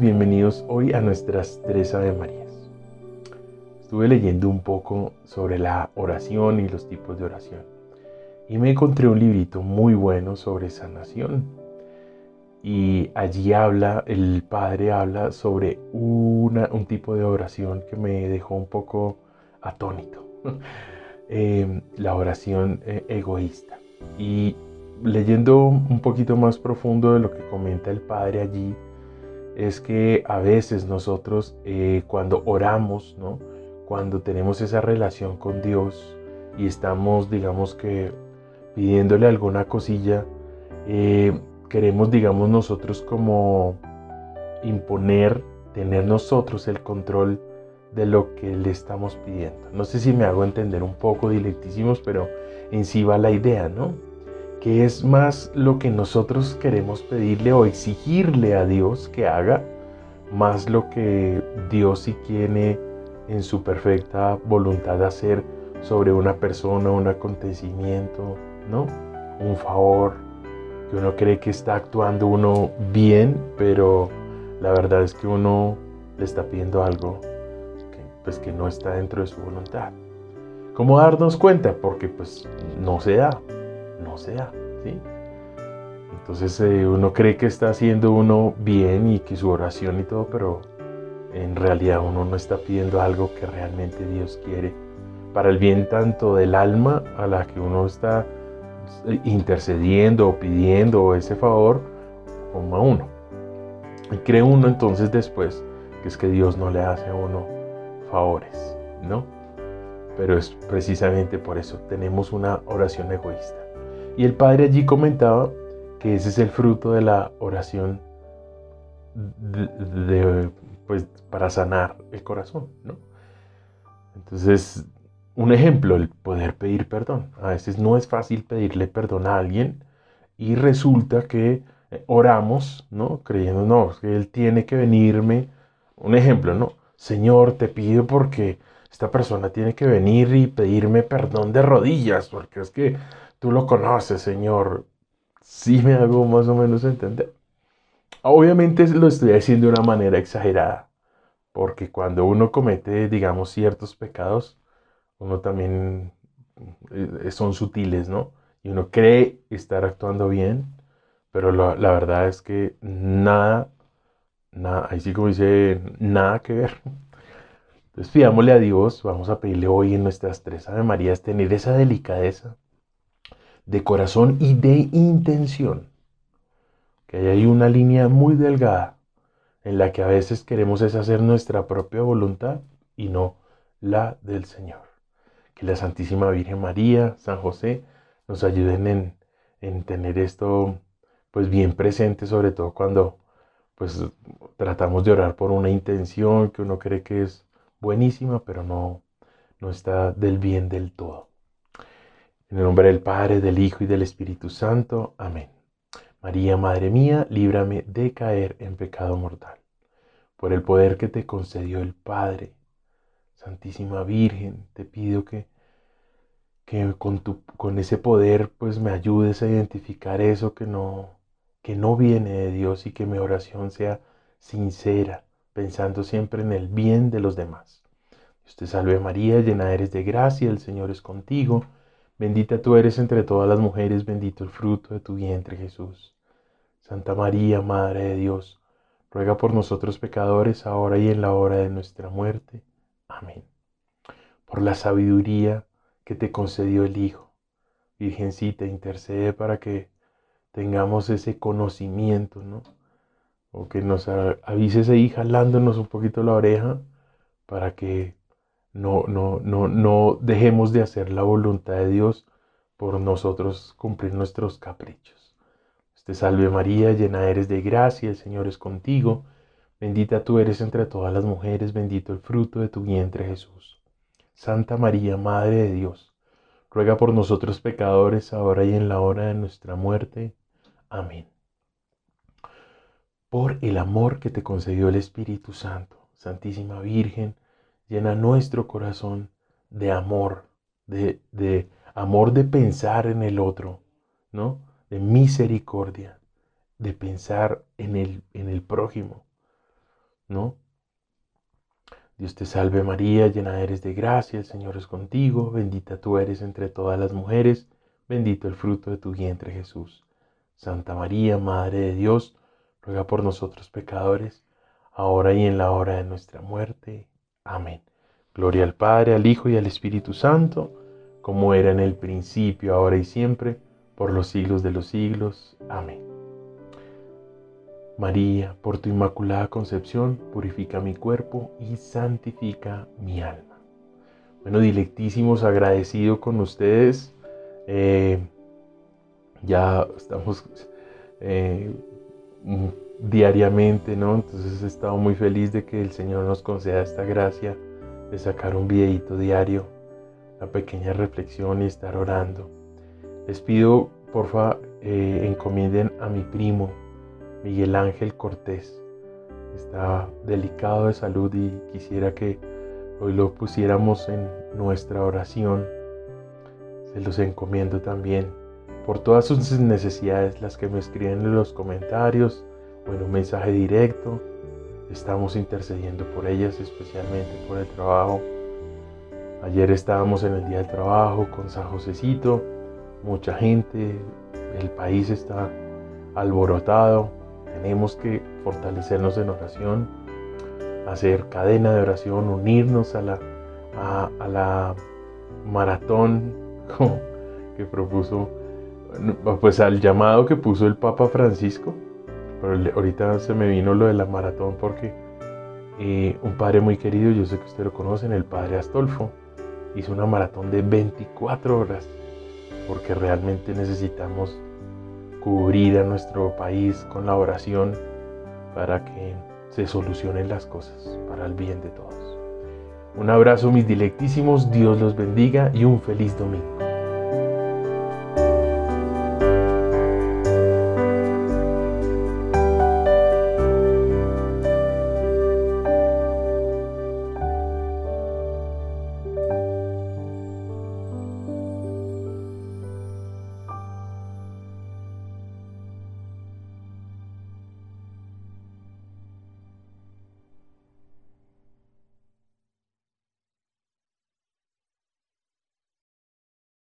Bienvenidos hoy a nuestras tres Ave Marías. Estuve leyendo un poco sobre la oración y los tipos de oración y me encontré un librito muy bueno sobre sanación. Y allí habla, el padre habla sobre una, un tipo de oración que me dejó un poco atónito. Em, la oración eh, egoísta. Y leyendo un poquito más profundo de lo que comenta el padre allí, es que a veces nosotros eh, cuando oramos, ¿no? cuando tenemos esa relación con Dios y estamos, digamos que, pidiéndole alguna cosilla, eh, queremos, digamos, nosotros como imponer, tener nosotros el control de lo que le estamos pidiendo. No sé si me hago entender un poco, directísimos, pero en sí va la idea, ¿no? Que es más lo que nosotros queremos pedirle o exigirle a Dios que haga, más lo que Dios sí tiene en su perfecta voluntad de hacer sobre una persona, un acontecimiento, ¿no? Un favor, que uno cree que está actuando uno bien, pero la verdad es que uno le está pidiendo algo que, pues, que no está dentro de su voluntad. ¿Cómo darnos cuenta? Porque pues no se da no sea. ¿sí? Entonces eh, uno cree que está haciendo uno bien y que su oración y todo, pero en realidad uno no está pidiendo algo que realmente Dios quiere para el bien tanto del alma a la que uno está eh, intercediendo o pidiendo ese favor como a uno. Y cree uno entonces después que es que Dios no le hace a uno favores, ¿no? Pero es precisamente por eso tenemos una oración egoísta. Y el padre allí comentaba que ese es el fruto de la oración pues, para sanar el corazón, ¿no? Entonces, un ejemplo, el poder pedir perdón. A veces no es fácil pedirle perdón a alguien y resulta que oramos, ¿no? Creyendo, no, que Él tiene que venirme. Un ejemplo, ¿no? Señor, te pido porque esta persona tiene que venir y pedirme perdón de rodillas, porque es que Tú lo conoces, Señor. Sí me hago más o menos entender. Obviamente lo estoy haciendo de una manera exagerada, porque cuando uno comete, digamos, ciertos pecados, uno también eh, son sutiles, ¿no? Y uno cree estar actuando bien, pero la, verdad es que nada, nada, ahí sí como dice, nada que ver. Entonces pidámosle a Dios, vamos a pedirle hoy en nuestras tres Ave Marías tener esa delicadeza de corazón y de intención. Que hay una línea muy delgada en la que a veces queremos es hacer nuestra propia voluntad y no la del Señor. Que la Santísima Virgen María, San José, nos ayuden en, en tener esto pues bien presente, sobre todo cuando pues tratamos de orar por una intención que uno cree que es buenísima, pero no, no está del bien del todo. En el nombre del Padre, del Hijo y del Espíritu Santo. Amén. María, Madre mía, líbrame de caer en pecado mortal. Por el poder que te concedió el Padre, Santísima Virgen, te pido que, que con, tu, con ese poder pues me ayudes a identificar eso que no, que no viene de Dios y que mi oración sea sincera, pensando siempre en el bien de los demás. Dios te salve María, llena eres de gracia, el Señor es contigo. Bendita tú eres entre todas las mujeres, bendito el fruto de tu vientre Jesús. Santa María, Madre de Dios, ruega por nosotros pecadores, ahora y en la hora de nuestra muerte. Amén. Por la sabiduría que te concedió el Hijo, Virgencita, intercede para que tengamos ese conocimiento, ¿no? O que nos avises ahí jalándonos un poquito la oreja para que no, no, no, no dejemos de hacer la voluntad de Dios por nosotros cumplir nuestros caprichos. Te salve María, llena eres de gracia, el Señor es contigo. Bendita tú eres entre todas las mujeres, bendito el fruto de tu vientre Jesús. Santa María, Madre de Dios, ruega por nosotros pecadores, ahora y en la hora de nuestra muerte. Amén. Por el amor que te concedió el Espíritu Santo, Santísima Virgen, llena nuestro corazón de amor, de, de amor de pensar en el otro, ¿no? De misericordia, de pensar en el, en el prójimo, ¿no? Dios te salve María, llena eres de gracia, el Señor es contigo, bendita tú eres entre todas las mujeres, bendito el fruto de tu vientre Jesús. Santa María, Madre de Dios, ruega por nosotros pecadores, ahora y en la hora de nuestra muerte. Amén. Gloria al Padre, al Hijo y al Espíritu Santo, como era en el principio, ahora y siempre, por los siglos de los siglos. Amén. María, por tu inmaculada concepción, purifica mi cuerpo y santifica mi alma. Bueno, dilectísimos, agradecido con ustedes. Eh, ya estamos eh, diariamente, ¿no? Entonces he estado muy feliz de que el Señor nos conceda esta gracia de sacar un videito diario, una pequeña reflexión y estar orando. Les pido, porfa, eh, encomienden a mi primo, Miguel Ángel Cortés. Está delicado de salud y quisiera que hoy lo pusiéramos en nuestra oración. Se los encomiendo también por todas sus necesidades, las que me escriben en los comentarios o en un mensaje directo. Estamos intercediendo por ellas, especialmente por el trabajo. Ayer estábamos en el Día del Trabajo con San Josecito, mucha gente, el país está alborotado, tenemos que fortalecernos en oración, hacer cadena de oración, unirnos a la, a, la maratón que propuso, pues al llamado que puso el Papa Francisco. Ahorita se me vino lo de la maratón porque eh, un padre muy querido, yo sé que ustedes lo conocen, el padre Astolfo, hizo una maratón de 24 horas porque realmente necesitamos cubrir a nuestro país con la oración para que se solucionen las cosas para el bien de todos. Un abrazo mis dilectísimos, Dios los bendiga y un feliz domingo.